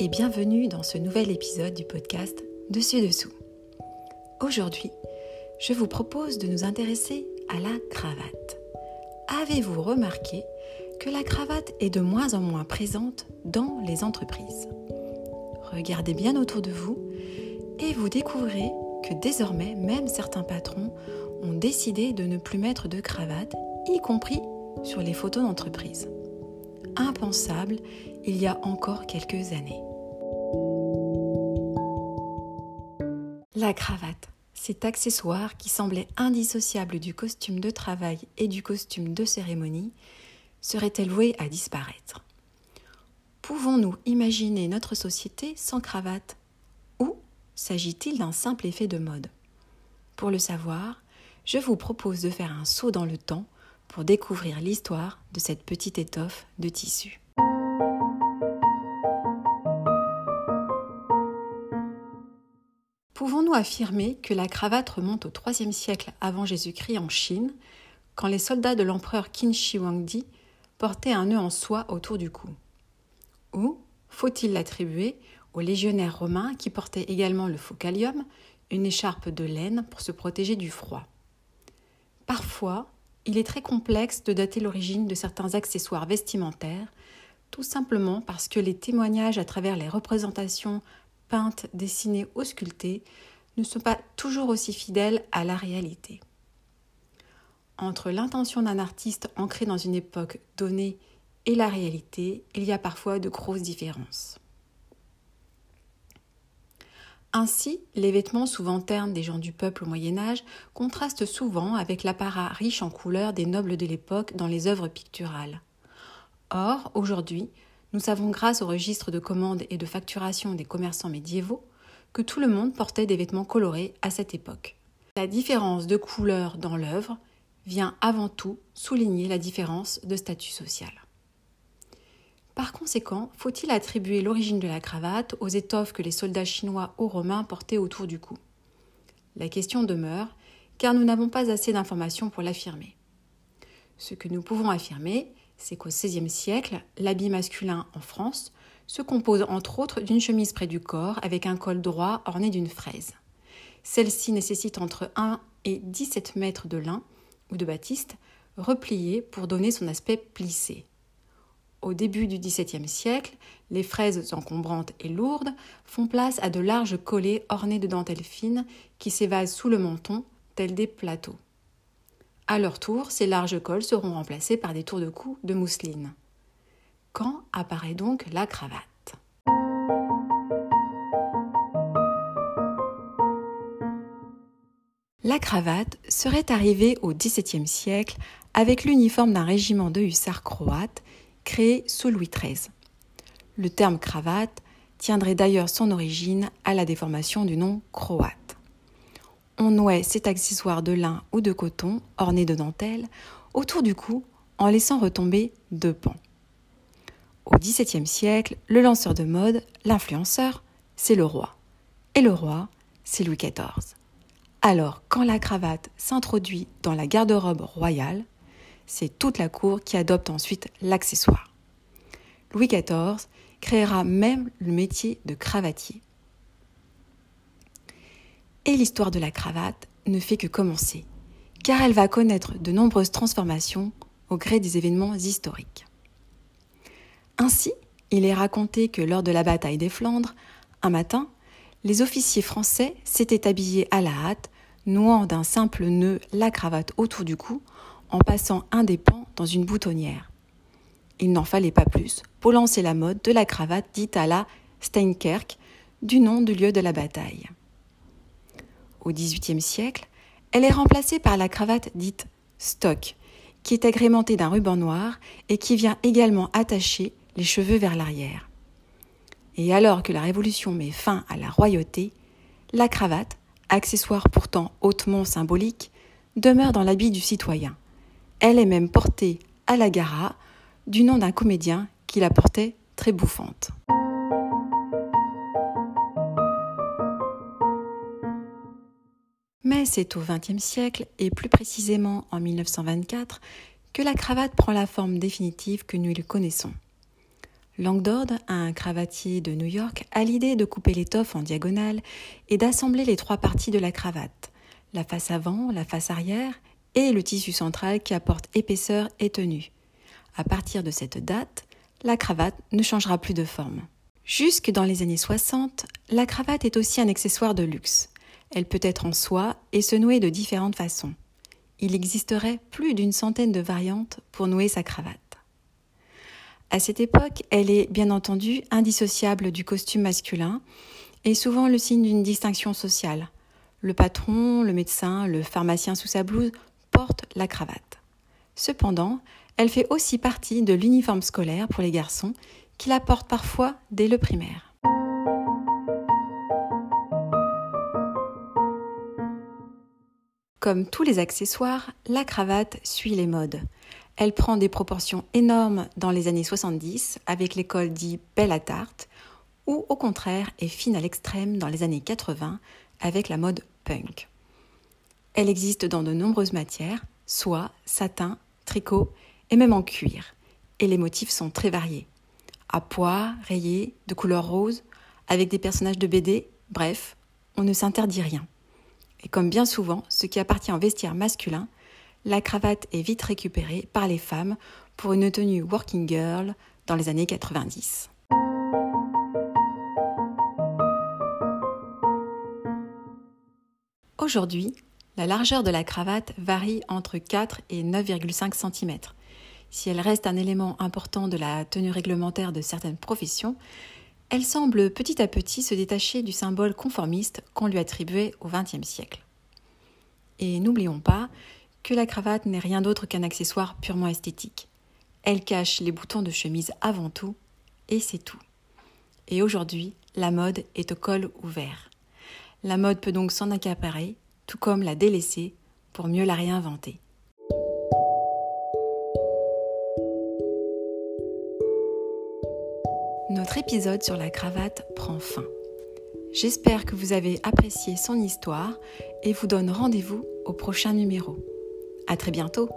et bienvenue dans ce nouvel épisode du podcast Dessus Dessous. Aujourd'hui, je vous propose de nous intéresser à la cravate. Avez-vous remarqué que la cravate est de moins en moins présente dans les entreprises? Regardez bien autour de vous et vous découvrirez que désormais même certains patrons ont décidé de ne plus mettre de cravate, y compris sur les photos d'entreprise. Impensable il y a encore quelques années. La cravate, cet accessoire qui semblait indissociable du costume de travail et du costume de cérémonie, serait-elle vouée à disparaître? Pouvons-nous imaginer notre société sans cravate? Ou s'agit-il d'un simple effet de mode? Pour le savoir, je vous propose de faire un saut dans le temps pour découvrir l'histoire de cette petite étoffe de tissu. Pouvons-nous affirmer que la cravate remonte au IIIe siècle avant Jésus-Christ en Chine, quand les soldats de l'empereur Qin Shi Huangdi portaient un nœud en soie autour du cou? Ou faut-il l'attribuer aux légionnaires romains qui portaient également le focalium, une écharpe de laine pour se protéger du froid? Parfois, il est très complexe de dater l'origine de certains accessoires vestimentaires, tout simplement parce que les témoignages à travers les représentations peintes, dessinées ou sculptées ne sont pas toujours aussi fidèles à la réalité. Entre l'intention d'un artiste ancré dans une époque donnée et la réalité, il y a parfois de grosses différences. Ainsi, les vêtements souvent ternes des gens du peuple au Moyen Âge contrastent souvent avec l'apparat riche en couleurs des nobles de l'époque dans les œuvres picturales. Or, aujourd'hui, nous savons grâce au registre de commandes et de facturation des commerçants médiévaux que tout le monde portait des vêtements colorés à cette époque. La différence de couleur dans l'œuvre vient avant tout souligner la différence de statut social. Par conséquent, faut-il attribuer l'origine de la cravate aux étoffes que les soldats chinois ou romains portaient autour du cou? La question demeure, car nous n'avons pas assez d'informations pour l'affirmer. Ce que nous pouvons affirmer, c'est qu'au XVIe siècle, l'habit masculin en France se compose entre autres d'une chemise près du corps avec un col droit orné d'une fraise. Celle-ci nécessite entre 1 et 17 mètres de lin ou de batiste replié pour donner son aspect plissé. Au début du XVIIe siècle, les fraises encombrantes et lourdes font place à de larges collets ornés de dentelles fines qui s'évasent sous le menton, tels des plateaux. À leur tour, ces larges cols seront remplacés par des tours de cou de mousseline. Quand apparaît donc la cravate? La cravate serait arrivée au XVIIe siècle avec l'uniforme d'un régiment de hussards croates créé sous Louis XIII. Le terme cravate tiendrait d'ailleurs son origine à la déformation du nom croate on nouait cet accessoire de lin ou de coton orné de dentelle autour du cou en laissant retomber deux pans. Au XVIIe siècle, le lanceur de mode, l'influenceur, c'est le roi. Et le roi, c'est Louis XIV. Alors, quand la cravate s'introduit dans la garde-robe royale, c'est toute la cour qui adopte ensuite l'accessoire. Louis XIV créera même le métier de cravatier. Et l'histoire de la cravate ne fait que commencer, car elle va connaître de nombreuses transformations au gré des événements historiques. Ainsi, il est raconté que lors de la bataille des Flandres, un matin, les officiers français s'étaient habillés à la hâte, nouant d'un simple nœud la cravate autour du cou, en passant un des pans dans une boutonnière. Il n'en fallait pas plus pour lancer la mode de la cravate dite à la Steinkerk, du nom du lieu de la bataille au XVIIIe siècle, elle est remplacée par la cravate dite stock, qui est agrémentée d'un ruban noir et qui vient également attacher les cheveux vers l'arrière. Et alors que la Révolution met fin à la royauté, la cravate, accessoire pourtant hautement symbolique, demeure dans l'habit du citoyen. Elle est même portée à la gara du nom d'un comédien qui la portait très bouffante. C'est au XXe siècle, et plus précisément en 1924, que la cravate prend la forme définitive que nous le connaissons. Langdord, un cravatier de New York, a l'idée de couper l'étoffe en diagonale et d'assembler les trois parties de la cravate, la face avant, la face arrière et le tissu central qui apporte épaisseur et tenue. À partir de cette date, la cravate ne changera plus de forme. Jusque dans les années 60, la cravate est aussi un accessoire de luxe. Elle peut être en soie et se nouer de différentes façons. Il existerait plus d'une centaine de variantes pour nouer sa cravate. À cette époque, elle est bien entendu indissociable du costume masculin et souvent le signe d'une distinction sociale. Le patron, le médecin, le pharmacien sous sa blouse portent la cravate. Cependant, elle fait aussi partie de l'uniforme scolaire pour les garçons qui la portent parfois dès le primaire. Comme tous les accessoires, la cravate suit les modes. Elle prend des proportions énormes dans les années 70 avec l'école dit belle à tarte ou au contraire est fine à l'extrême dans les années 80 avec la mode punk. Elle existe dans de nombreuses matières, soie, satin, tricot et même en cuir. Et les motifs sont très variés. À pois, rayés, de couleur rose, avec des personnages de BD, bref, on ne s'interdit rien. Et comme bien souvent, ce qui appartient au vestiaire masculin, la cravate est vite récupérée par les femmes pour une tenue working girl dans les années 90. Aujourd'hui, la largeur de la cravate varie entre 4 et 9,5 cm. Si elle reste un élément important de la tenue réglementaire de certaines professions, elle semble petit à petit se détacher du symbole conformiste qu'on lui attribuait au XXe siècle. Et n'oublions pas que la cravate n'est rien d'autre qu'un accessoire purement esthétique. Elle cache les boutons de chemise avant tout, et c'est tout. Et aujourd'hui, la mode est au col ouvert. La mode peut donc s'en accaparer tout comme la délaisser pour mieux la réinventer. Notre épisode sur la cravate prend fin. J'espère que vous avez apprécié son histoire et vous donne rendez-vous au prochain numéro. À très bientôt!